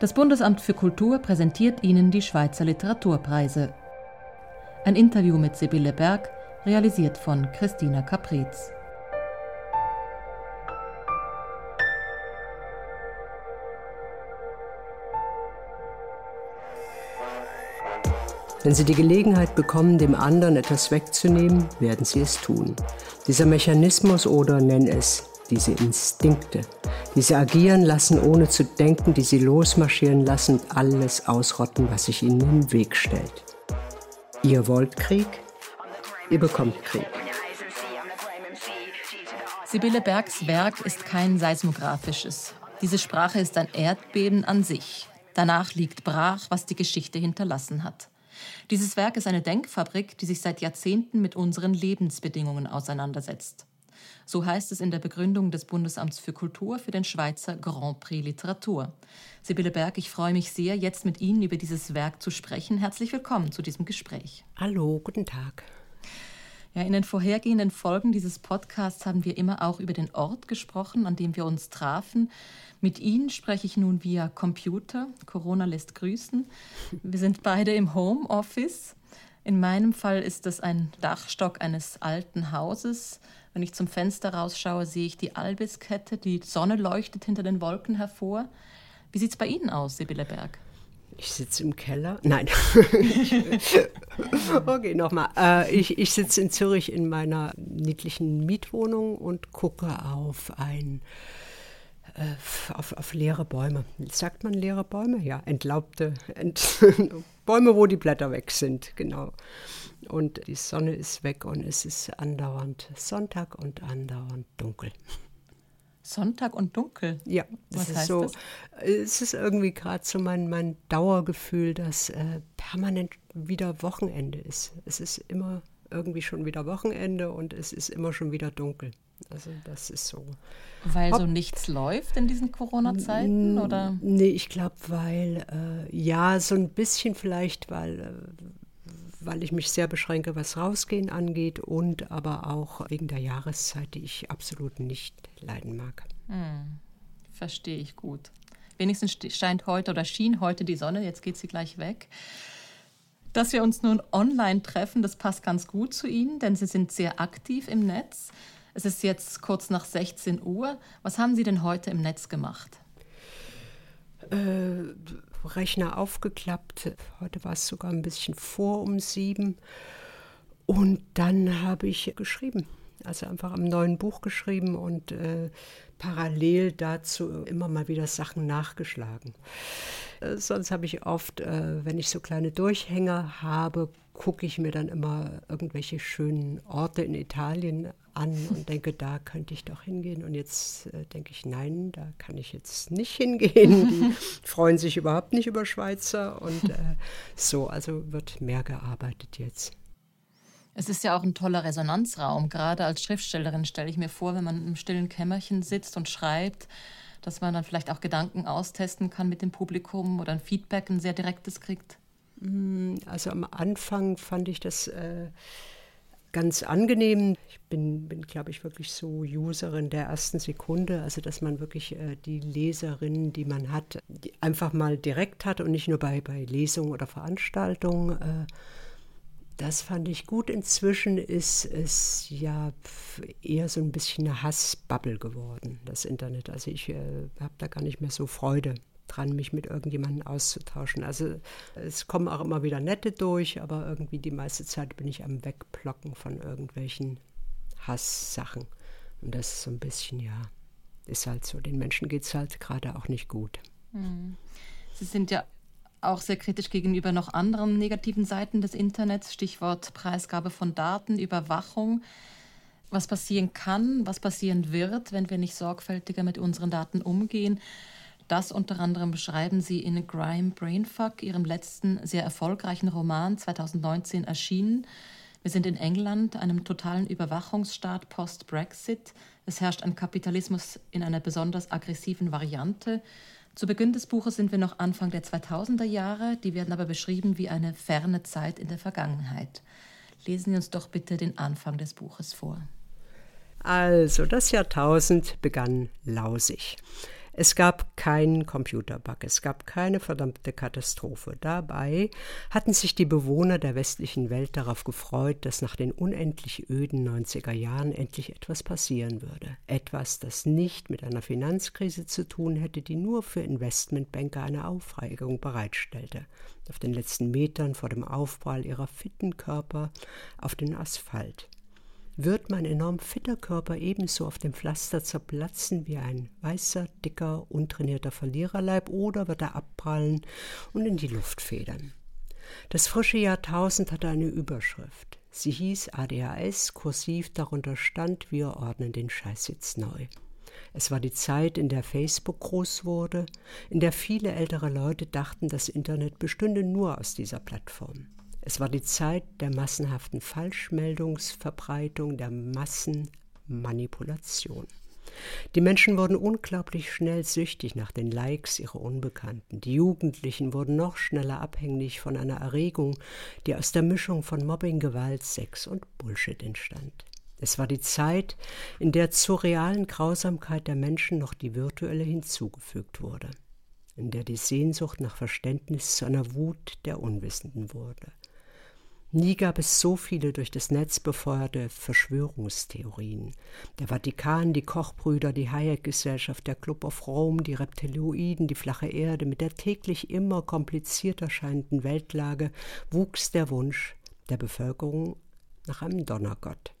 Das Bundesamt für Kultur präsentiert Ihnen die Schweizer Literaturpreise. Ein Interview mit Sibylle Berg, realisiert von Christina Capriz. Wenn Sie die Gelegenheit bekommen, dem anderen etwas wegzunehmen, werden Sie es tun. Dieser Mechanismus oder nenn es diese Instinkte, die sie agieren lassen, ohne zu denken, die sie losmarschieren lassen und alles ausrotten, was sich ihnen im Weg stellt. Ihr wollt Krieg, ihr bekommt Krieg. Sibylle Bergs Werk ist kein seismografisches. Diese Sprache ist ein Erdbeben an sich. Danach liegt brach, was die Geschichte hinterlassen hat. Dieses Werk ist eine Denkfabrik, die sich seit Jahrzehnten mit unseren Lebensbedingungen auseinandersetzt. So heißt es in der Begründung des Bundesamts für Kultur für den Schweizer Grand Prix Literatur. Sibylle Berg, ich freue mich sehr, jetzt mit Ihnen über dieses Werk zu sprechen. Herzlich willkommen zu diesem Gespräch. Hallo, guten Tag. Ja, in den vorhergehenden Folgen dieses Podcasts haben wir immer auch über den Ort gesprochen, an dem wir uns trafen. Mit Ihnen spreche ich nun via Computer. Corona lässt grüßen. Wir sind beide im Homeoffice. In meinem Fall ist das ein Dachstock eines alten Hauses wenn ich zum Fenster rausschaue, sehe ich die Albiskette, die Sonne leuchtet hinter den Wolken hervor. Wie sieht es bei Ihnen aus, Sibylle Berg? Ich sitze im Keller. Nein. okay, nochmal. Äh, ich ich sitze in Zürich in meiner niedlichen Mietwohnung und gucke auf ein äh, auf, auf leere Bäume. Sagt man leere Bäume? Ja, entlaubte Ent Bäume, wo die Blätter weg sind, genau. Und die Sonne ist weg und es ist andauernd Sonntag und andauernd dunkel. Sonntag und dunkel? Ja, das Was ist so. Das? Es ist irgendwie gerade so mein, mein Dauergefühl, dass äh, permanent wieder Wochenende ist. Es ist immer irgendwie schon wieder Wochenende und es ist immer schon wieder dunkel. Also das ist so. Weil Ob, so nichts läuft in diesen Corona-Zeiten, oder? Nee, ich glaube, weil, äh, ja, so ein bisschen vielleicht, weil, äh, weil ich mich sehr beschränke, was Rausgehen angeht und aber auch wegen der Jahreszeit, die ich absolut nicht leiden mag. Hm, verstehe ich gut. Wenigstens scheint heute oder schien heute die Sonne, jetzt geht sie gleich weg. Dass wir uns nun online treffen, das passt ganz gut zu Ihnen, denn Sie sind sehr aktiv im Netz. Es ist jetzt kurz nach 16 Uhr. Was haben Sie denn heute im Netz gemacht? Äh, Rechner aufgeklappt. Heute war es sogar ein bisschen vor um sieben. Und dann habe ich geschrieben. Also einfach am neuen Buch geschrieben und äh, parallel dazu immer mal wieder Sachen nachgeschlagen. Äh, sonst habe ich oft, äh, wenn ich so kleine Durchhänger habe, gucke ich mir dann immer irgendwelche schönen Orte in Italien an und denke, da könnte ich doch hingehen. Und jetzt äh, denke ich, nein, da kann ich jetzt nicht hingehen. Die freuen sich überhaupt nicht über Schweizer. Und äh, so, also wird mehr gearbeitet jetzt. Es ist ja auch ein toller Resonanzraum. Gerade als Schriftstellerin stelle ich mir vor, wenn man im stillen Kämmerchen sitzt und schreibt, dass man dann vielleicht auch Gedanken austesten kann mit dem Publikum oder ein Feedback, ein sehr direktes kriegt. Mm, also am Anfang fand ich das äh, ganz angenehm. Ich bin, bin glaube ich, wirklich so Userin der ersten Sekunde, also dass man wirklich äh, die Leserinnen, die man hat, die einfach mal direkt hat und nicht nur bei, bei Lesungen oder Veranstaltungen. Äh, das fand ich gut. Inzwischen ist es ja eher so ein bisschen eine Hassbubble geworden, das Internet. Also ich äh, habe da gar nicht mehr so Freude dran, mich mit irgendjemandem auszutauschen. Also es kommen auch immer wieder nette durch, aber irgendwie die meiste Zeit bin ich am Wegblocken von irgendwelchen Hasssachen. Und das ist so ein bisschen, ja, ist halt so. Den Menschen geht es halt gerade auch nicht gut. Hm. Sie sind ja auch sehr kritisch gegenüber noch anderen negativen Seiten des Internets, Stichwort Preisgabe von Daten, Überwachung. Was passieren kann, was passieren wird, wenn wir nicht sorgfältiger mit unseren Daten umgehen. Das unter anderem beschreiben sie in Grime Brainfuck, ihrem letzten sehr erfolgreichen Roman 2019 erschienen. Wir sind in England, einem totalen Überwachungsstaat post-Brexit. Es herrscht ein Kapitalismus in einer besonders aggressiven Variante. Zu Beginn des Buches sind wir noch Anfang der 2000er Jahre, die werden aber beschrieben wie eine ferne Zeit in der Vergangenheit. Lesen Sie uns doch bitte den Anfang des Buches vor. Also, das Jahrtausend begann lausig. Es gab keinen Computerbug, es gab keine verdammte Katastrophe. Dabei hatten sich die Bewohner der westlichen Welt darauf gefreut, dass nach den unendlich öden 90er Jahren endlich etwas passieren würde. Etwas, das nicht mit einer Finanzkrise zu tun hätte, die nur für Investmentbanker eine Aufregung bereitstellte. Auf den letzten Metern vor dem Aufprall ihrer fitten Körper auf den Asphalt wird mein enorm fitter Körper ebenso auf dem Pflaster zerplatzen wie ein weißer, dicker, untrainierter Verliererleib oder wird er abprallen und in die Luft federn. Das frische Jahrtausend hatte eine Überschrift. Sie hieß ADHS, kursiv darunter stand, wir ordnen den Scheiß jetzt neu. Es war die Zeit, in der Facebook groß wurde, in der viele ältere Leute dachten, das Internet bestünde nur aus dieser Plattform. Es war die Zeit der massenhaften Falschmeldungsverbreitung, der Massenmanipulation. Die Menschen wurden unglaublich schnell süchtig nach den Likes ihrer Unbekannten. Die Jugendlichen wurden noch schneller abhängig von einer Erregung, die aus der Mischung von Mobbing, Gewalt, Sex und Bullshit entstand. Es war die Zeit, in der zur realen Grausamkeit der Menschen noch die virtuelle hinzugefügt wurde, in der die Sehnsucht nach Verständnis zu einer Wut der Unwissenden wurde. Nie gab es so viele durch das Netz befeuerte Verschwörungstheorien. Der Vatikan, die Kochbrüder, die Hayek-Gesellschaft, der Club of Rome, die Reptiloiden, die flache Erde, mit der täglich immer komplizierter scheinenden Weltlage wuchs der Wunsch der Bevölkerung nach einem Donnergott.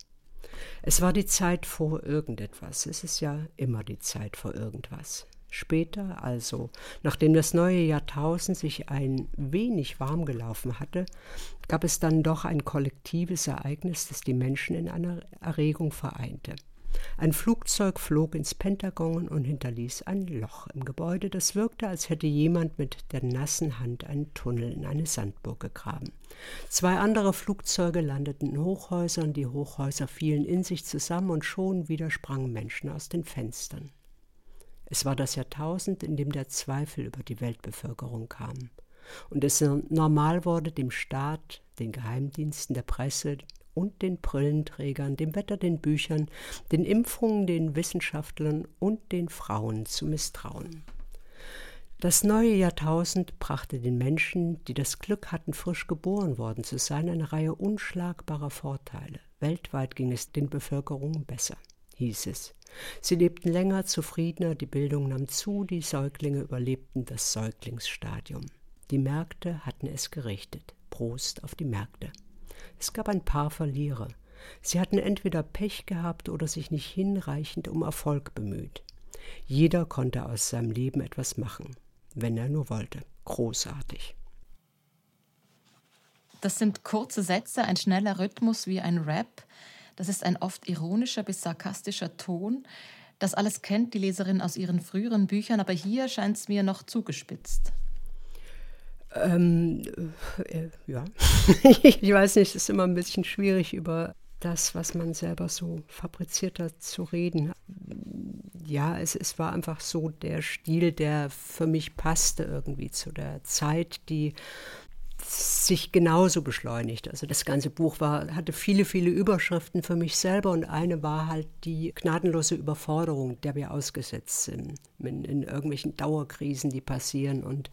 Es war die Zeit vor irgendetwas. Es ist ja immer die Zeit vor irgendwas. Später also, nachdem das neue Jahrtausend sich ein wenig warm gelaufen hatte, gab es dann doch ein kollektives Ereignis, das die Menschen in einer Erregung vereinte. Ein Flugzeug flog ins Pentagon und hinterließ ein Loch im Gebäude, das wirkte, als hätte jemand mit der nassen Hand einen Tunnel in eine Sandburg gegraben. Zwei andere Flugzeuge landeten in Hochhäusern, die Hochhäuser fielen in sich zusammen und schon wieder sprangen Menschen aus den Fenstern. Es war das Jahrtausend, in dem der Zweifel über die Weltbevölkerung kam und es normal wurde, dem Staat, den Geheimdiensten, der Presse und den Brillenträgern, dem Wetter, den Büchern, den Impfungen, den Wissenschaftlern und den Frauen zu misstrauen. Das neue Jahrtausend brachte den Menschen, die das Glück hatten, frisch geboren worden zu sein, eine Reihe unschlagbarer Vorteile. Weltweit ging es den Bevölkerungen besser, hieß es. Sie lebten länger, zufriedener, die Bildung nahm zu, die Säuglinge überlebten das Säuglingsstadium. Die Märkte hatten es gerichtet. Prost auf die Märkte. Es gab ein paar Verlierer. Sie hatten entweder Pech gehabt oder sich nicht hinreichend um Erfolg bemüht. Jeder konnte aus seinem Leben etwas machen, wenn er nur wollte. Großartig. Das sind kurze Sätze, ein schneller Rhythmus wie ein Rap. Das ist ein oft ironischer bis sarkastischer Ton. Das alles kennt die Leserin aus ihren früheren Büchern, aber hier scheint es mir noch zugespitzt. Ähm, äh, ja, ich weiß nicht, es ist immer ein bisschen schwierig über das, was man selber so fabriziert hat, zu reden. Ja, es, es war einfach so der Stil, der für mich passte irgendwie zu der Zeit, die sich genauso beschleunigt. Also das ganze Buch war, hatte viele, viele Überschriften für mich selber und eine war halt die gnadenlose Überforderung, der wir ausgesetzt sind, in, in irgendwelchen Dauerkrisen, die passieren und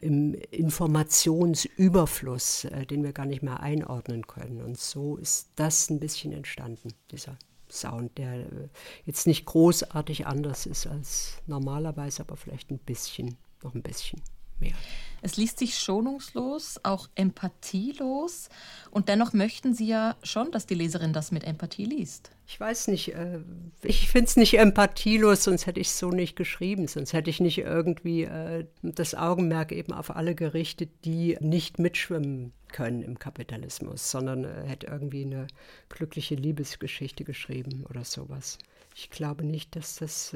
im Informationsüberfluss, äh, den wir gar nicht mehr einordnen können. Und so ist das ein bisschen entstanden, dieser Sound, der äh, jetzt nicht großartig anders ist als normalerweise, aber vielleicht ein bisschen, noch ein bisschen mehr. Es liest sich schonungslos, auch empathielos. Und dennoch möchten Sie ja schon, dass die Leserin das mit Empathie liest. Ich weiß nicht, äh, ich finde es nicht empathielos, sonst hätte ich es so nicht geschrieben. Sonst hätte ich nicht irgendwie äh, das Augenmerk eben auf alle gerichtet, die nicht mitschwimmen können im Kapitalismus, sondern äh, hätte irgendwie eine glückliche Liebesgeschichte geschrieben oder sowas. Ich glaube nicht, dass das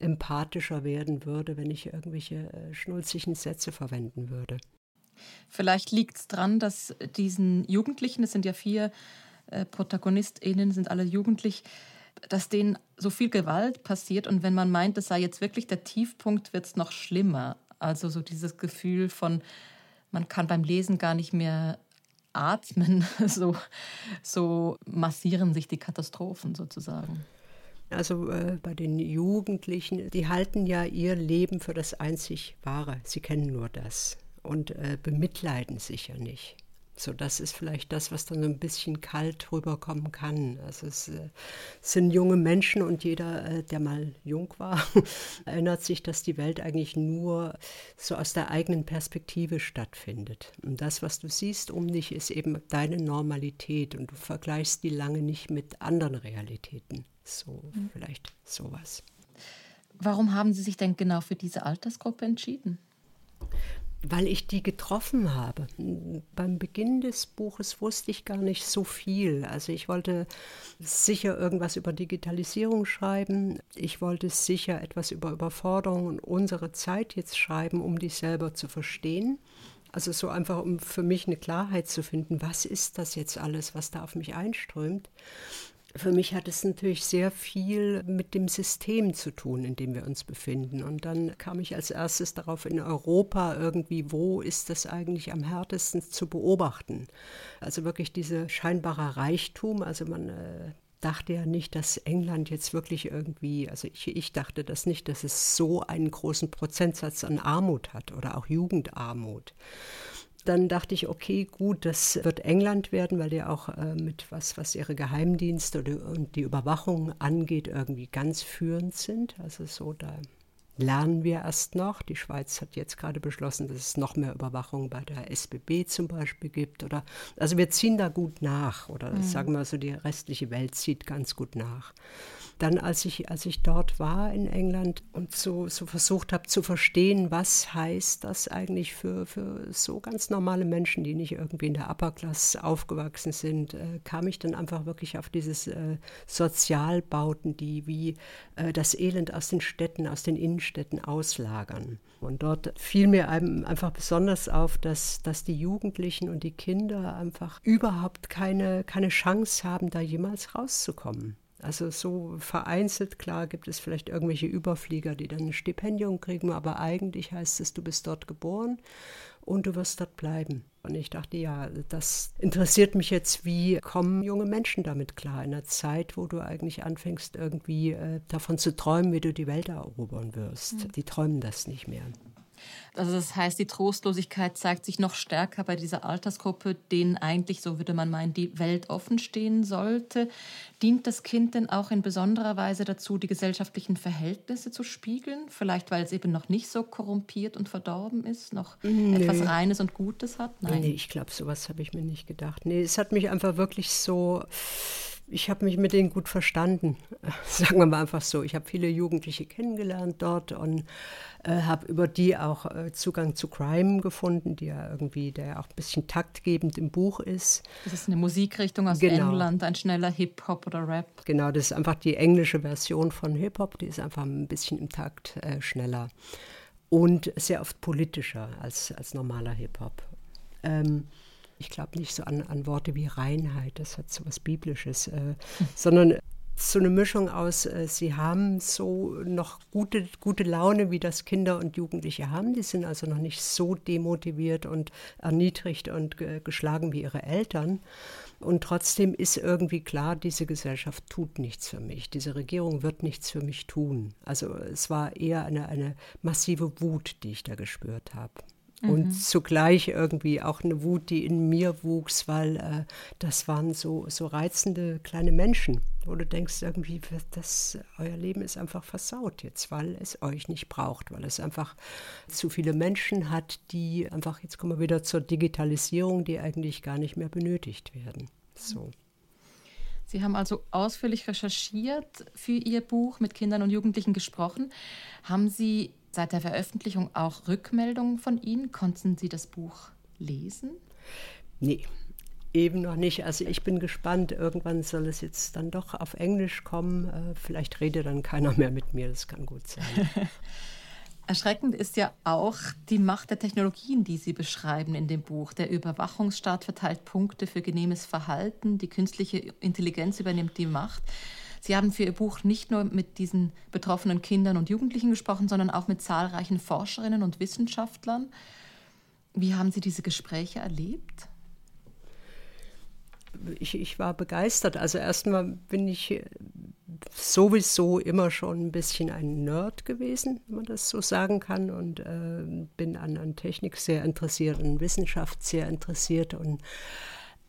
empathischer werden würde, wenn ich irgendwelche äh, schnulzigen Sätze verwenden würde. Vielleicht liegt es daran, dass diesen Jugendlichen, es sind ja vier äh, ProtagonistInnen, sind alle jugendlich, dass denen so viel Gewalt passiert und wenn man meint, es sei jetzt wirklich der Tiefpunkt, wird es noch schlimmer. Also so dieses Gefühl von, man kann beim Lesen gar nicht mehr atmen, so, so massieren sich die Katastrophen sozusagen. Also äh, bei den Jugendlichen, die halten ja ihr Leben für das einzig Wahre. Sie kennen nur das und äh, bemitleiden sich ja nicht. So, das ist vielleicht das, was dann so ein bisschen kalt rüberkommen kann. Also es äh, sind junge Menschen und jeder, äh, der mal jung war, erinnert sich, dass die Welt eigentlich nur so aus der eigenen Perspektive stattfindet. Und das, was du siehst um dich, ist eben deine Normalität und du vergleichst die lange nicht mit anderen Realitäten. So, mhm. vielleicht sowas. Warum haben Sie sich denn genau für diese Altersgruppe entschieden? Weil ich die getroffen habe. Beim Beginn des Buches wusste ich gar nicht so viel. Also ich wollte sicher irgendwas über Digitalisierung schreiben. Ich wollte sicher etwas über Überforderung und unsere Zeit jetzt schreiben, um die selber zu verstehen. Also so einfach, um für mich eine Klarheit zu finden, was ist das jetzt alles, was da auf mich einströmt. Für mich hat es natürlich sehr viel mit dem System zu tun, in dem wir uns befinden. Und dann kam ich als erstes darauf in Europa irgendwie, wo ist das eigentlich am härtesten zu beobachten? Also wirklich dieser scheinbare Reichtum. Also man äh, dachte ja nicht, dass England jetzt wirklich irgendwie, also ich, ich dachte das nicht, dass es so einen großen Prozentsatz an Armut hat oder auch Jugendarmut dann dachte ich, okay, gut, das wird England werden, weil die auch äh, mit was, was ihre Geheimdienste und die Überwachung angeht, irgendwie ganz führend sind. Also so, da lernen wir erst noch. Die Schweiz hat jetzt gerade beschlossen, dass es noch mehr Überwachung bei der SBB zum Beispiel gibt. Oder, also wir ziehen da gut nach. Oder mhm. sagen wir so, die restliche Welt zieht ganz gut nach dann, als ich, als ich dort war in England und so, so versucht habe zu verstehen, was heißt das eigentlich für, für so ganz normale Menschen, die nicht irgendwie in der Upper Class aufgewachsen sind, äh, kam ich dann einfach wirklich auf dieses äh, Sozialbauten, die wie äh, das Elend aus den Städten, aus den Innenstädten auslagern. Und dort fiel mir einfach besonders auf, dass, dass die Jugendlichen und die Kinder einfach überhaupt keine, keine Chance haben, da jemals rauszukommen. Also so vereinzelt, klar, gibt es vielleicht irgendwelche Überflieger, die dann ein Stipendium kriegen, aber eigentlich heißt es, du bist dort geboren und du wirst dort bleiben. Und ich dachte, ja, das interessiert mich jetzt, wie kommen junge Menschen damit klar, in einer Zeit, wo du eigentlich anfängst, irgendwie äh, davon zu träumen, wie du die Welt erobern wirst. Mhm. Die träumen das nicht mehr. Also das heißt, die Trostlosigkeit zeigt sich noch stärker bei dieser Altersgruppe, denen eigentlich, so würde man meinen, die Welt offen stehen sollte. Dient das Kind denn auch in besonderer Weise dazu, die gesellschaftlichen Verhältnisse zu spiegeln? Vielleicht, weil es eben noch nicht so korrumpiert und verdorben ist, noch nee. etwas Reines und Gutes hat? Nein, nee, ich glaube, sowas habe ich mir nicht gedacht. Nee, es hat mich einfach wirklich so ich habe mich mit denen gut verstanden. Sagen wir mal einfach so. Ich habe viele Jugendliche kennengelernt dort und äh, habe über die auch äh, Zugang zu Crime gefunden, die ja irgendwie, der auch ein bisschen taktgebend im Buch ist. Das ist eine Musikrichtung aus genau. England, ein schneller Hip-Hop oder Rap. Genau, das ist einfach die englische Version von Hip-Hop, die ist einfach ein bisschen im Takt äh, schneller und sehr oft politischer als, als normaler Hip-Hop. Ähm, ich glaube nicht so an, an, Worte wie Reinheit, das hat so was Biblisches, äh, sondern so eine Mischung aus, äh, sie haben so noch gute, gute Laune, wie das Kinder und Jugendliche haben. Die sind also noch nicht so demotiviert und erniedrigt und ge geschlagen wie ihre Eltern. Und trotzdem ist irgendwie klar, diese Gesellschaft tut nichts für mich. Diese Regierung wird nichts für mich tun. Also es war eher eine, eine massive Wut, die ich da gespürt habe. Und mhm. zugleich irgendwie auch eine Wut, die in mir wuchs, weil äh, das waren so, so reizende kleine Menschen, wo du denkst, irgendwie, das, euer Leben ist einfach versaut jetzt, weil es euch nicht braucht, weil es einfach zu viele Menschen hat, die einfach, jetzt kommen wir wieder zur Digitalisierung, die eigentlich gar nicht mehr benötigt werden. So. Sie haben also ausführlich recherchiert für Ihr Buch, mit Kindern und Jugendlichen gesprochen. Haben Sie seit der Veröffentlichung auch Rückmeldungen von Ihnen? Konnten Sie das Buch lesen? Nee, eben noch nicht. Also ich bin gespannt. Irgendwann soll es jetzt dann doch auf Englisch kommen. Äh, vielleicht redet dann keiner mehr mit mir. Das kann gut sein. Erschreckend ist ja auch die Macht der Technologien, die Sie beschreiben in dem Buch. Der Überwachungsstaat verteilt Punkte für genehmes Verhalten. Die künstliche Intelligenz übernimmt die Macht. Sie haben für Ihr Buch nicht nur mit diesen betroffenen Kindern und Jugendlichen gesprochen, sondern auch mit zahlreichen Forscherinnen und Wissenschaftlern. Wie haben Sie diese Gespräche erlebt? Ich, ich war begeistert. Also erstmal bin ich sowieso immer schon ein bisschen ein Nerd gewesen, wenn man das so sagen kann, und äh, bin an, an Technik sehr interessiert und Wissenschaft sehr interessiert und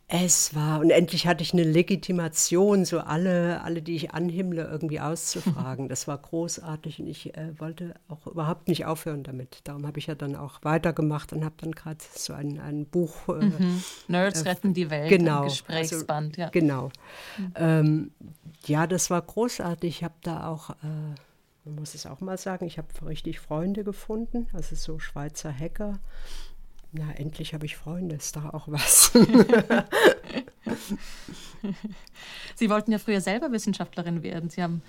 es war, und endlich hatte ich eine Legitimation, so alle, alle, die ich anhimmle, irgendwie auszufragen. Das war großartig und ich äh, wollte auch überhaupt nicht aufhören damit. Darum habe ich ja dann auch weitergemacht und habe dann gerade so ein, ein Buch. Äh, mhm. Nerds äh, retten die Welt, genau, ein Gesprächsband. Also, ja. Genau. Mhm. Ähm, ja, das war großartig. Ich habe da auch, äh, man muss es auch mal sagen, ich habe richtig Freunde gefunden, also so Schweizer Hacker na, endlich habe ich Freunde, ist doch auch was. Sie wollten ja früher selber Wissenschaftlerin werden. Sie haben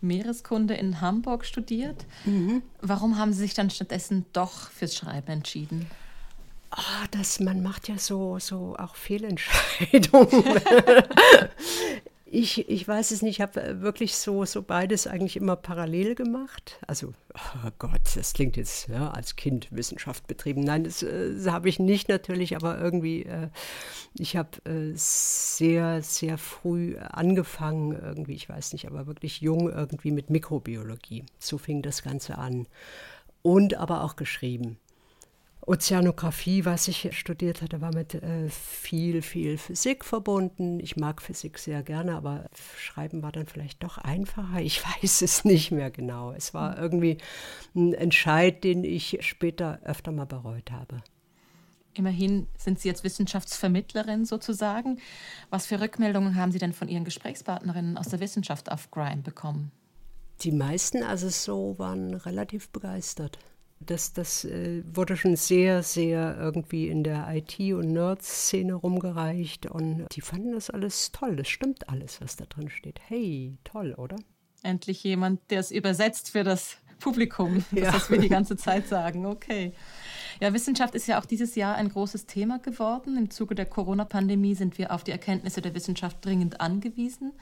Meereskunde in Hamburg studiert. Mhm. Warum haben Sie sich dann stattdessen doch fürs Schreiben entschieden? Oh, das, man macht ja so, so auch Fehlentscheidungen. Ich, ich weiß es nicht, ich habe äh, wirklich so, so beides eigentlich immer parallel gemacht. Also, oh Gott, das klingt jetzt ja, als Kind Wissenschaft betrieben. Nein, das, äh, das habe ich nicht natürlich, aber irgendwie, äh, ich habe sehr, sehr früh angefangen, irgendwie, ich weiß nicht, aber wirklich jung irgendwie mit Mikrobiologie. So fing das Ganze an. Und aber auch geschrieben. Ozeanographie, was ich studiert hatte, war mit äh, viel, viel Physik verbunden. Ich mag Physik sehr gerne, aber Schreiben war dann vielleicht doch einfacher. Ich weiß es nicht mehr genau. Es war irgendwie ein Entscheid, den ich später öfter mal bereut habe. Immerhin sind Sie jetzt Wissenschaftsvermittlerin sozusagen. Was für Rückmeldungen haben Sie denn von Ihren Gesprächspartnerinnen aus der Wissenschaft auf Grime bekommen? Die meisten, also so, waren relativ begeistert das, das äh, wurde schon sehr, sehr irgendwie in der IT- und Nerd-Szene rumgereicht und die fanden das alles toll. Das stimmt alles, was da drin steht. Hey, toll, oder? Endlich jemand, der es übersetzt für das Publikum, das, ja. was wir die ganze Zeit sagen. Okay. Ja, Wissenschaft ist ja auch dieses Jahr ein großes Thema geworden. Im Zuge der Corona-Pandemie sind wir auf die Erkenntnisse der Wissenschaft dringend angewiesen.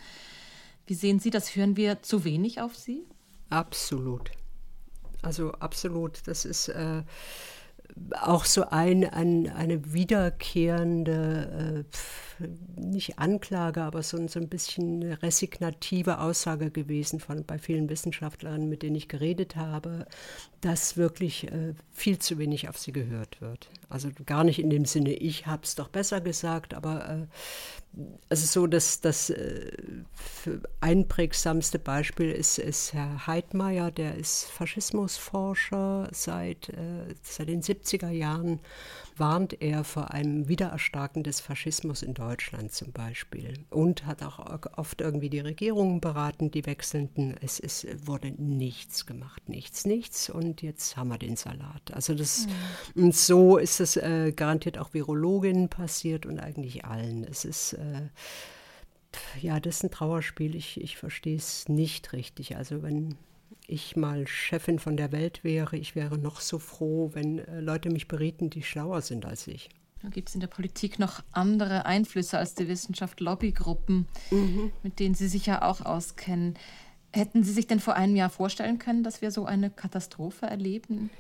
Wie sehen Sie das? Hören wir zu wenig auf Sie? Absolut. Also absolut, das ist äh, auch so ein, ein, eine wiederkehrende, äh, nicht Anklage, aber so, so ein bisschen resignative Aussage gewesen von bei vielen Wissenschaftlern, mit denen ich geredet habe, dass wirklich äh, viel zu wenig auf sie gehört wird. Also gar nicht in dem Sinne, ich habe es doch besser gesagt, aber äh, also so das, das äh, einprägsamste Beispiel ist, ist Herr Heidmeier, der ist Faschismusforscher seit, äh, seit den 70er Jahren warnt er vor einem Wiedererstarken des Faschismus in Deutschland zum Beispiel und hat auch oft irgendwie die Regierungen beraten, die wechselnden. Es ist, wurde nichts gemacht, nichts, nichts und jetzt haben wir den Salat. Also das mhm. und so ist es äh, garantiert auch Virologinnen passiert und eigentlich allen. Es ist äh, ja, das ist ein Trauerspiel. Ich, ich verstehe es nicht richtig. Also wenn ich mal Chefin von der Welt wäre, ich wäre noch so froh, wenn äh, Leute mich berieten, die schlauer sind als ich. Gibt es in der Politik noch andere Einflüsse als die Wissenschaft, Lobbygruppen, mhm. mit denen Sie sich ja auch auskennen? Hätten Sie sich denn vor einem Jahr vorstellen können, dass wir so eine Katastrophe erleben?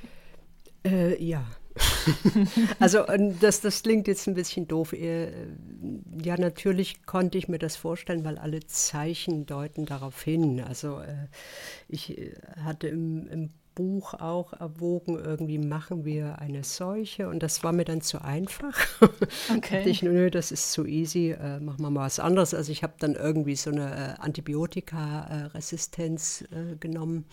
Äh, ja, also das, das klingt jetzt ein bisschen doof. Äh, ja, natürlich konnte ich mir das vorstellen, weil alle Zeichen deuten darauf hin. Also äh, ich äh, hatte im, im Buch auch erwogen, irgendwie machen wir eine Seuche und das war mir dann zu einfach. Okay. ich, nö, das ist zu easy, äh, machen wir mal was anderes. Also ich habe dann irgendwie so eine äh, Antibiotika-Resistenz äh, genommen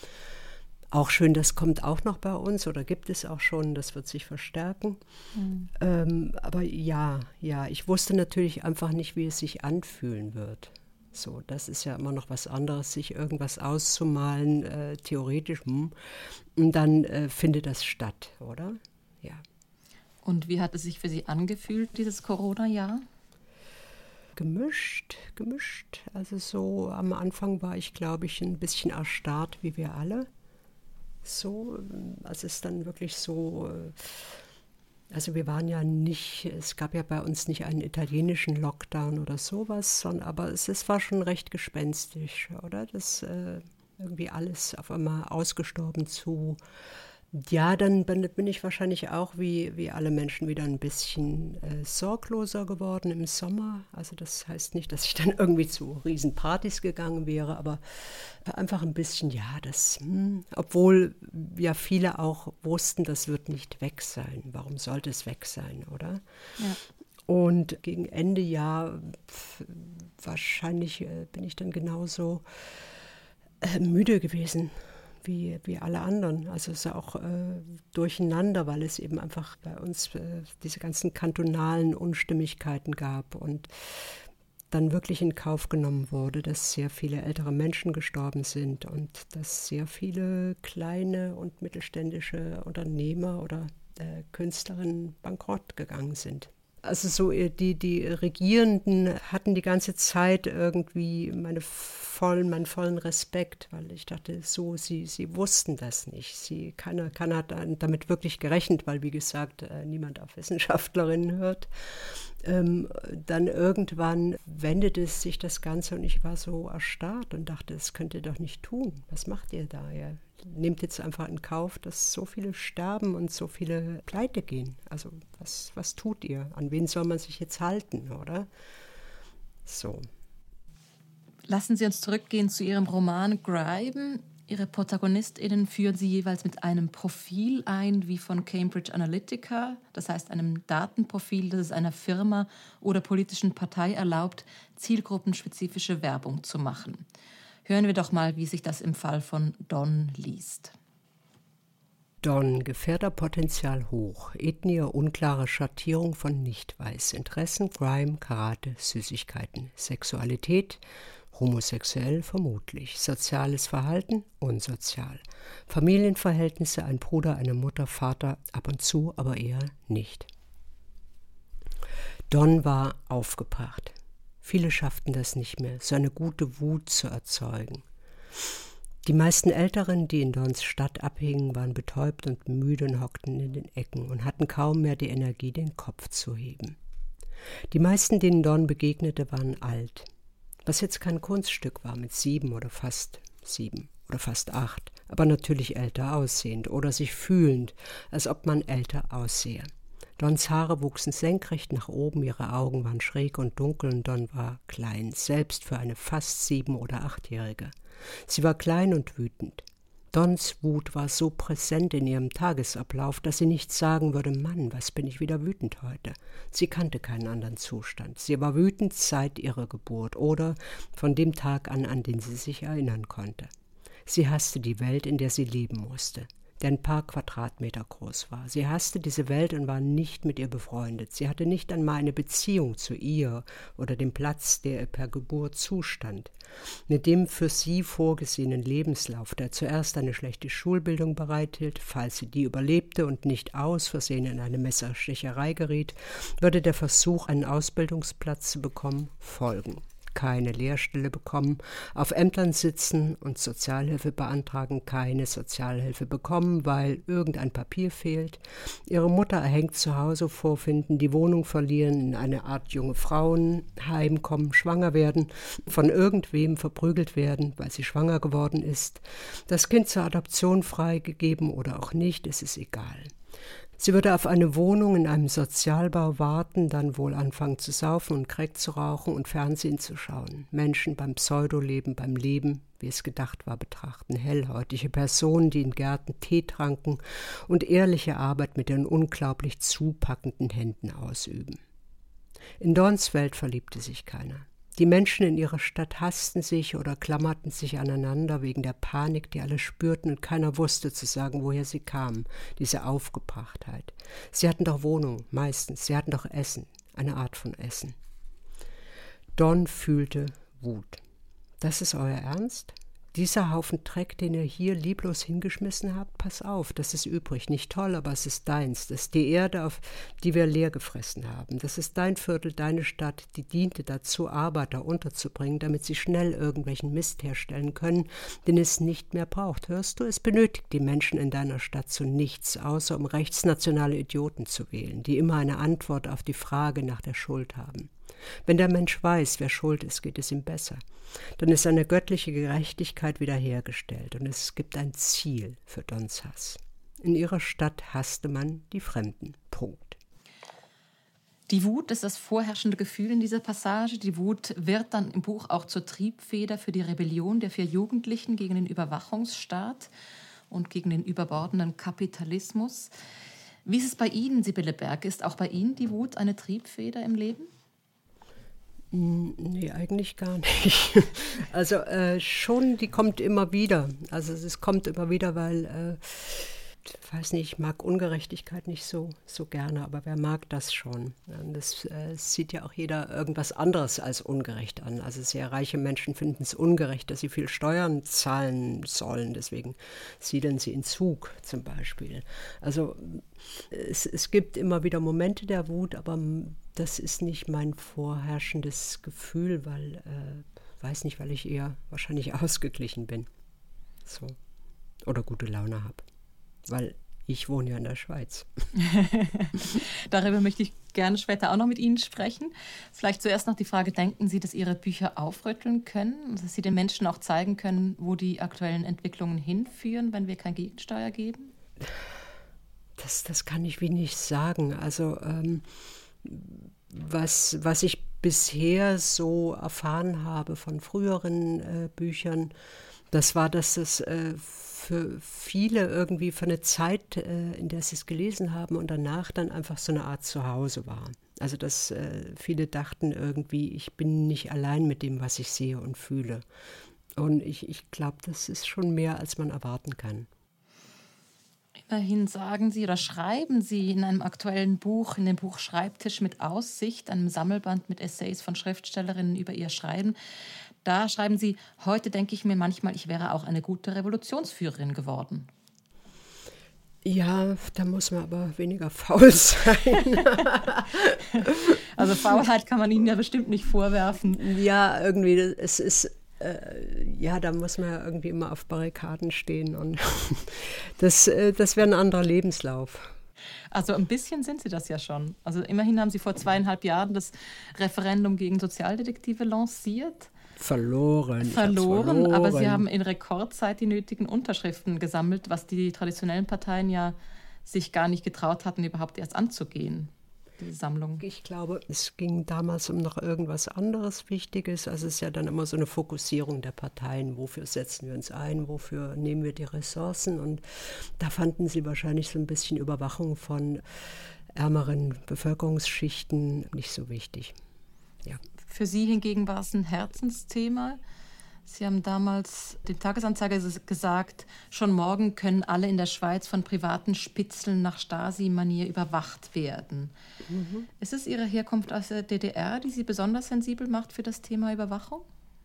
auch schön, das kommt auch noch bei uns oder gibt es auch schon, das wird sich verstärken. Mhm. Ähm, aber ja, ja, ich wusste natürlich einfach nicht, wie es sich anfühlen wird. So, das ist ja immer noch was anderes, sich irgendwas auszumalen, äh, theoretisch, hm, und dann äh, findet das statt, oder? Ja. Und wie hat es sich für Sie angefühlt, dieses Corona-Jahr? Gemischt, gemischt. Also so am Anfang war ich, glaube ich, ein bisschen erstarrt, wie wir alle so, als es dann wirklich so, äh, also wir waren ja nicht, es gab ja bei uns nicht einen italienischen Lockdown oder sowas, sondern aber es, es war schon recht gespenstisch, oder? Das äh, irgendwie alles auf einmal ausgestorben zu Ja, dann bin ich wahrscheinlich auch wie, wie alle Menschen wieder ein bisschen äh, sorgloser geworden im Sommer. Also das heißt nicht, dass ich dann irgendwie zu Riesenpartys gegangen wäre, aber einfach ein bisschen, ja, das, hm, obwohl ja viele auch wussten, das wird nicht weg sein. Warum sollte es weg sein, oder? Ja. Und gegen Ende Jahr wahrscheinlich äh, bin ich dann genauso äh, müde gewesen wie, wie alle anderen. Also es ist auch äh, durcheinander, weil es eben einfach bei uns äh, diese ganzen kantonalen Unstimmigkeiten gab und dann wirklich in Kauf genommen wurde, dass sehr viele ältere Menschen gestorben sind und dass sehr viele kleine und mittelständische Unternehmer oder äh, Künstlerinnen bankrott gegangen sind. Also so äh, die, die Regierenden hatten die ganze Zeit irgendwie meine vollen, meinen vollen Respekt, weil ich dachte, so, sie, sie wussten das nicht. Sie, keiner, keiner hat damit wirklich gerechnet, weil wie gesagt, äh, niemand auf Wissenschaftlerinnen hört. Ähm, dann irgendwann wendete sich das Ganze und ich war so erstarrt und dachte, das könnt ihr doch nicht tun. Was macht ihr da? Ihr nehmt jetzt einfach in Kauf, dass so viele sterben und so viele pleite gehen. Also was, was tut ihr? An wen soll man sich jetzt halten, oder? So. Lassen Sie uns zurückgehen zu Ihrem Roman Griben. Ihre ProtagonistInnen führen Sie jeweils mit einem Profil ein, wie von Cambridge Analytica, das heißt einem Datenprofil, das es einer Firma oder politischen Partei erlaubt, zielgruppenspezifische Werbung zu machen. Hören wir doch mal, wie sich das im Fall von Don liest. Don, Gefährderpotenzial hoch, Ethnie unklare Schattierung von Nicht-Weiß, Interessen, Crime, Karate, Süßigkeiten, Sexualität, homosexuell vermutlich, soziales Verhalten unsozial, Familienverhältnisse ein Bruder, eine Mutter, Vater ab und zu, aber eher nicht. Don war aufgebracht. Viele schafften das nicht mehr, so eine gute Wut zu erzeugen. Die meisten Älteren, die in Dons Stadt abhingen, waren betäubt und müde und hockten in den Ecken und hatten kaum mehr die Energie, den Kopf zu heben. Die meisten, denen Don begegnete, waren alt was jetzt kein Kunststück war mit sieben oder fast sieben oder fast acht, aber natürlich älter aussehend oder sich fühlend, als ob man älter aussehe. Dons Haare wuchsen senkrecht nach oben, ihre Augen waren schräg und dunkel und Don war klein, selbst für eine fast sieben- oder achtjährige. Sie war klein und wütend. Dons Wut war so präsent in ihrem Tagesablauf, dass sie nicht sagen würde, Mann, was bin ich wieder wütend heute. Sie kannte keinen anderen Zustand. Sie war wütend seit ihrer Geburt oder von dem Tag an, an den sie sich erinnern konnte. Sie hasste die Welt, in der sie leben musste der ein paar Quadratmeter groß war. Sie hasste diese Welt und war nicht mit ihr befreundet. Sie hatte nicht einmal eine Beziehung zu ihr oder dem Platz, der ihr per Geburt zustand. Mit dem für sie vorgesehenen Lebenslauf, der zuerst eine schlechte Schulbildung bereithielt, falls sie die überlebte und nicht aus Versehen in eine Messerstecherei geriet, würde der Versuch, einen Ausbildungsplatz zu bekommen, folgen keine Lehrstelle bekommen, auf Ämtern sitzen und Sozialhilfe beantragen, keine Sozialhilfe bekommen, weil irgendein Papier fehlt, ihre Mutter erhängt zu Hause vorfinden, die Wohnung verlieren, in eine Art junge Frauenheim kommen, schwanger werden, von irgendwem verprügelt werden, weil sie schwanger geworden ist, das Kind zur Adoption freigegeben oder auch nicht, es ist egal. Sie würde auf eine Wohnung in einem Sozialbau warten, dann wohl anfangen zu saufen und Crack zu rauchen und Fernsehen zu schauen. Menschen beim Pseudoleben, beim Leben, wie es gedacht war, betrachten. Hellhäutige Personen, die in Gärten Tee tranken und ehrliche Arbeit mit ihren unglaublich zupackenden Händen ausüben. In Dorns Welt verliebte sich keiner. Die Menschen in ihrer Stadt hassten sich oder klammerten sich aneinander wegen der Panik, die alle spürten und keiner wusste zu sagen, woher sie kamen, diese Aufgebrachtheit. Sie hatten doch Wohnung, meistens, sie hatten doch Essen, eine Art von Essen. Don fühlte Wut. Das ist euer Ernst? Dieser Haufen Dreck, den ihr hier lieblos hingeschmissen habt, pass auf, das ist übrig. Nicht toll, aber es ist deins. Das ist die Erde, auf die wir leer gefressen haben. Das ist dein Viertel, deine Stadt, die diente dazu, Arbeiter unterzubringen, damit sie schnell irgendwelchen Mist herstellen können, den es nicht mehr braucht. Hörst du, es benötigt die Menschen in deiner Stadt zu nichts, außer um rechtsnationale Idioten zu wählen, die immer eine Antwort auf die Frage nach der Schuld haben. Wenn der Mensch weiß, wer schuld ist, geht es ihm besser. Dann ist eine göttliche Gerechtigkeit wiederhergestellt und es gibt ein Ziel für Dons Hass. In ihrer Stadt hasste man die Fremden. Punkt. Die Wut ist das vorherrschende Gefühl in dieser Passage. Die Wut wird dann im Buch auch zur Triebfeder für die Rebellion der vier Jugendlichen gegen den Überwachungsstaat und gegen den überbordenden Kapitalismus. Wie ist es bei Ihnen, Sibylle Berg? Ist auch bei Ihnen die Wut eine Triebfeder im Leben? Nee, eigentlich gar nicht. Also äh, schon, die kommt immer wieder. Also es kommt immer wieder, weil äh, weiß nicht, ich mag Ungerechtigkeit nicht so, so gerne, aber wer mag das schon? Das äh, sieht ja auch jeder irgendwas anderes als ungerecht an. Also sehr reiche Menschen finden es ungerecht, dass sie viel Steuern zahlen sollen. Deswegen siedeln sie in Zug zum Beispiel. Also es, es gibt immer wieder Momente der Wut, aber das ist nicht mein vorherrschendes Gefühl, weil, äh, weiß nicht, weil ich eher wahrscheinlich ausgeglichen bin. So. Oder gute Laune habe weil ich wohne ja in der Schweiz. Darüber möchte ich gerne später auch noch mit Ihnen sprechen. Vielleicht zuerst noch die Frage, denken Sie, dass Ihre Bücher aufrütteln können, dass Sie den Menschen auch zeigen können, wo die aktuellen Entwicklungen hinführen, wenn wir kein Gegensteuer geben? Das, das kann ich wenig sagen. Also ähm, was, was ich bisher so erfahren habe von früheren äh, Büchern, das war, dass es äh, für viele irgendwie für eine Zeit, äh, in der sie es gelesen haben und danach dann einfach so eine Art Zuhause war. Also dass äh, viele dachten irgendwie, ich bin nicht allein mit dem, was ich sehe und fühle. Und ich, ich glaube, das ist schon mehr, als man erwarten kann. Immerhin sagen Sie oder schreiben Sie in einem aktuellen Buch, in dem Buch Schreibtisch mit Aussicht, einem Sammelband mit Essays von Schriftstellerinnen über ihr Schreiben, da schreiben Sie, heute denke ich mir manchmal, ich wäre auch eine gute Revolutionsführerin geworden. Ja, da muss man aber weniger faul sein. also Faulheit kann man Ihnen ja bestimmt nicht vorwerfen. Ja, irgendwie, es ist, äh, ja, da muss man ja irgendwie immer auf Barrikaden stehen und das, äh, das wäre ein anderer Lebenslauf. Also ein bisschen sind Sie das ja schon. Also immerhin haben Sie vor zweieinhalb Jahren das Referendum gegen Sozialdetektive lanciert. Verloren. Verloren, verloren, aber sie haben in Rekordzeit die nötigen Unterschriften gesammelt, was die traditionellen Parteien ja sich gar nicht getraut hatten, überhaupt erst anzugehen, diese Sammlung. Ich glaube, es ging damals um noch irgendwas anderes Wichtiges. Also es ist ja dann immer so eine Fokussierung der Parteien. Wofür setzen wir uns ein? Wofür nehmen wir die Ressourcen? Und da fanden sie wahrscheinlich so ein bisschen Überwachung von ärmeren Bevölkerungsschichten nicht so wichtig. Ja. Für Sie hingegen war es ein Herzensthema. Sie haben damals den Tagesanzeiger gesagt, schon morgen können alle in der Schweiz von privaten Spitzeln nach Stasi-Manier überwacht werden. Mhm. Ist es Ihre Herkunft aus der DDR, die Sie besonders sensibel macht für das Thema Überwachung?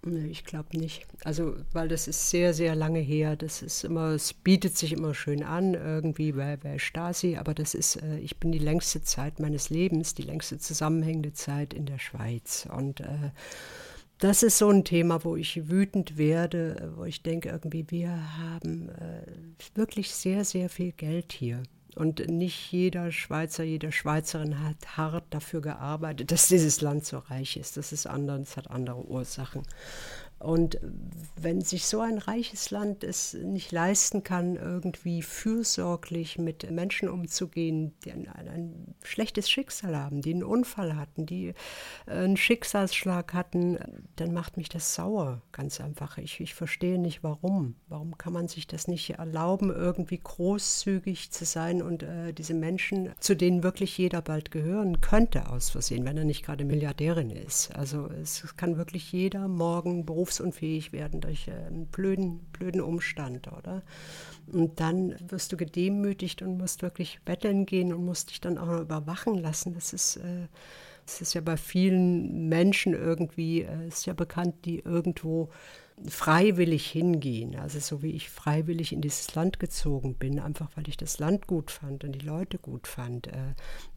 Nee, ich glaube nicht. Also, weil das ist sehr, sehr lange her. Das ist immer, es bietet sich immer schön an, irgendwie bei, bei Stasi, aber das ist, äh, ich bin die längste Zeit meines Lebens, die längste zusammenhängende Zeit in der Schweiz. Und äh, das ist so ein Thema, wo ich wütend werde, wo ich denke, irgendwie, wir haben äh, wirklich sehr, sehr viel Geld hier. Und nicht jeder Schweizer, jede Schweizerin hat hart dafür gearbeitet, dass dieses Land so reich ist. Das ist anders, hat andere Ursachen. Und wenn sich so ein reiches Land es nicht leisten kann, irgendwie fürsorglich mit Menschen umzugehen, die ein, ein schlechtes Schicksal haben, die einen Unfall hatten, die einen Schicksalsschlag hatten, dann macht mich das sauer, ganz einfach. Ich, ich verstehe nicht, warum. Warum kann man sich das nicht erlauben, irgendwie großzügig zu sein und äh, diese Menschen, zu denen wirklich jeder bald gehören könnte, aus Versehen, wenn er nicht gerade Milliardärin ist. Also es kann wirklich jeder morgen berufs berufsunfähig werden durch einen blöden, blöden Umstand, oder? Und dann wirst du gedemütigt und musst wirklich betteln gehen und musst dich dann auch noch überwachen lassen. Das ist, äh, das ist ja bei vielen Menschen irgendwie, äh, ist ja bekannt, die irgendwo freiwillig hingehen. Also so wie ich freiwillig in dieses Land gezogen bin, einfach weil ich das Land gut fand und die Leute gut fand. Äh,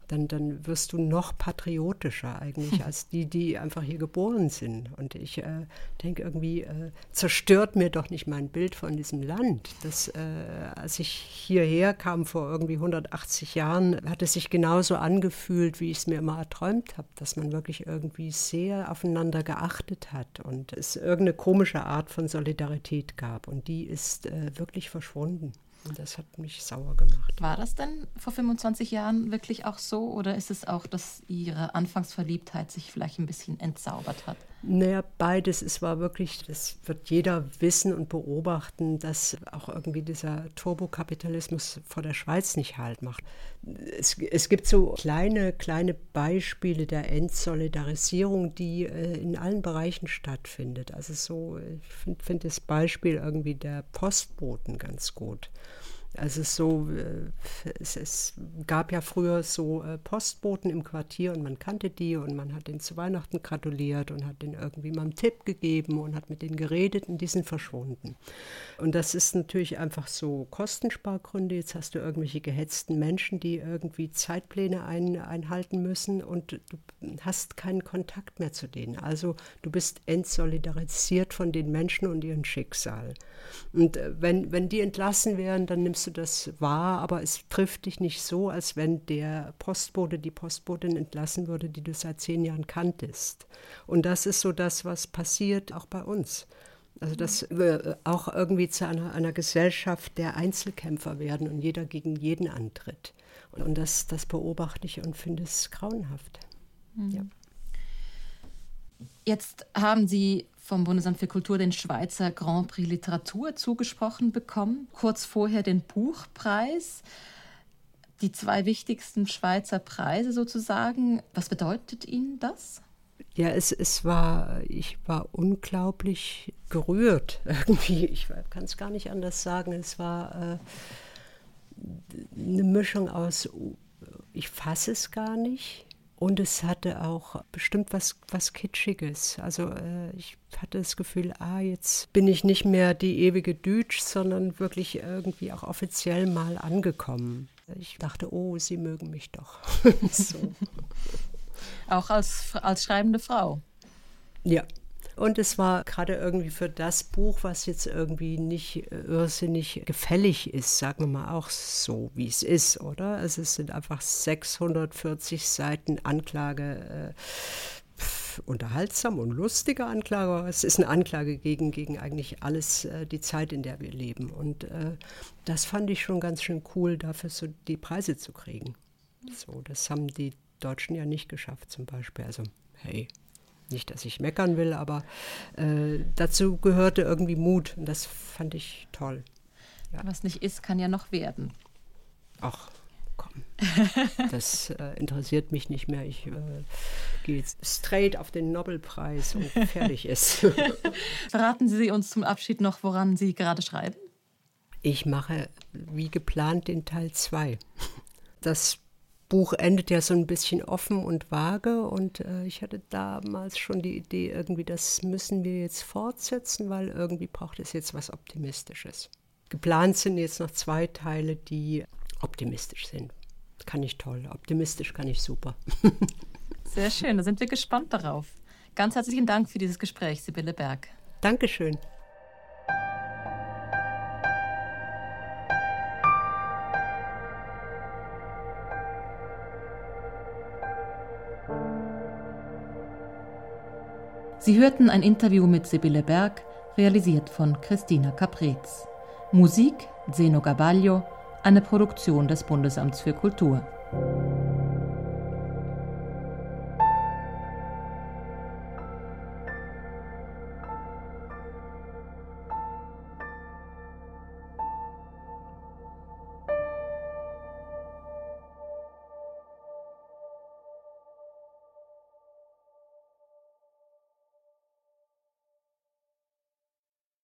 dann, dann wirst du noch patriotischer eigentlich als die, die einfach hier geboren sind. Und ich äh, denke irgendwie, äh, zerstört mir doch nicht mein Bild von diesem Land. Das, äh, als ich hierher kam vor irgendwie 180 Jahren, hat es sich genauso angefühlt, wie ich es mir immer erträumt habe, dass man wirklich irgendwie sehr aufeinander geachtet hat und es irgendeine komische Art von Solidarität gab. Und die ist äh, wirklich verschwunden. Und das hat mich sauer gemacht. War das denn vor 25 Jahren wirklich auch so oder ist es auch, dass Ihre Anfangsverliebtheit sich vielleicht ein bisschen entzaubert hat? Naja, beides. Es war wirklich, das wird jeder wissen und beobachten, dass auch irgendwie dieser Turbokapitalismus vor der Schweiz nicht halt macht. Es, es gibt so kleine, kleine Beispiele der Entsolidarisierung, die äh, in allen Bereichen stattfindet. Also so, ich finde find das Beispiel irgendwie der Postboten ganz gut. Also so, äh, es, es, gab ja früher so äh, Postboten im Quartier und man kannte die und man hat denen zu Weihnachten gratuliert und hat denen irgendwie mal einen Tipp gegeben und hat mit denen geredet und die sind verschwunden. Und das ist natürlich einfach so Kostenspargründe. Jetzt hast du irgendwelche gehetzten Menschen, die irgendwie Zeitpläne ein, einhalten müssen und du hast keinen Kontakt mehr zu denen. Also du bist entsolidarisiert von den Menschen und ihrem Schicksal. Und äh, wenn, wenn die entlassen werden, dann nimmst du das wahr, aber es trifft dich nicht so, als wenn der Postbote, die Postbotin entlassen würde, die du seit zehn Jahren kanntest. Und das ist so das, was passiert auch bei uns. Also dass wir auch irgendwie zu einer, einer Gesellschaft der Einzelkämpfer werden und jeder gegen jeden antritt. Und das, das beobachte ich und finde es grauenhaft. Mhm. Ja. Jetzt haben Sie vom Bundesamt für Kultur den Schweizer Grand Prix Literatur zugesprochen bekommen, kurz vorher den Buchpreis, die zwei wichtigsten Schweizer Preise sozusagen. Was bedeutet Ihnen das? Ja, es, es war, ich war unglaublich gerührt irgendwie. Ich kann es gar nicht anders sagen. Es war äh, eine Mischung aus, ich fasse es gar nicht und es hatte auch bestimmt was, was Kitschiges. Also äh, ich hatte das Gefühl, ah, jetzt bin ich nicht mehr die ewige Dütsch, sondern wirklich irgendwie auch offiziell mal angekommen. Ich dachte, oh, sie mögen mich doch. so. Auch als, als schreibende Frau. Ja, und es war gerade irgendwie für das Buch, was jetzt irgendwie nicht äh, irrsinnig gefällig ist, sagen wir mal auch so, wie es ist, oder? Also es sind einfach 640 Seiten Anklage. Äh, unterhaltsam und lustige Anklage, aber es ist eine Anklage gegen, gegen eigentlich alles, äh, die Zeit, in der wir leben. Und äh, das fand ich schon ganz schön cool, dafür so die Preise zu kriegen. So, das haben die Deutschen ja nicht geschafft, zum Beispiel. Also, hey, nicht, dass ich meckern will, aber äh, dazu gehörte irgendwie Mut und das fand ich toll. Ja. Was nicht ist, kann ja noch werden. Ach, komm. Das äh, interessiert mich nicht mehr. Ich äh, gehe jetzt straight auf den Nobelpreis und fertig ist. Verraten Sie uns zum Abschied noch, woran Sie gerade schreiben? Ich mache wie geplant den Teil 2. Das Buch endet ja so ein bisschen offen und vage und äh, ich hatte damals schon die Idee, irgendwie, das müssen wir jetzt fortsetzen, weil irgendwie braucht es jetzt was Optimistisches. Geplant sind jetzt noch zwei Teile, die optimistisch sind. Kann ich toll. Optimistisch kann ich super. Sehr schön, da sind wir gespannt darauf. Ganz herzlichen Dank für dieses Gespräch, Sibylle Berg. Dankeschön. Sie hörten ein Interview mit Sibylle Berg, realisiert von Christina Caprez. Musik Zeno Gabaglio, eine Produktion des Bundesamts für Kultur.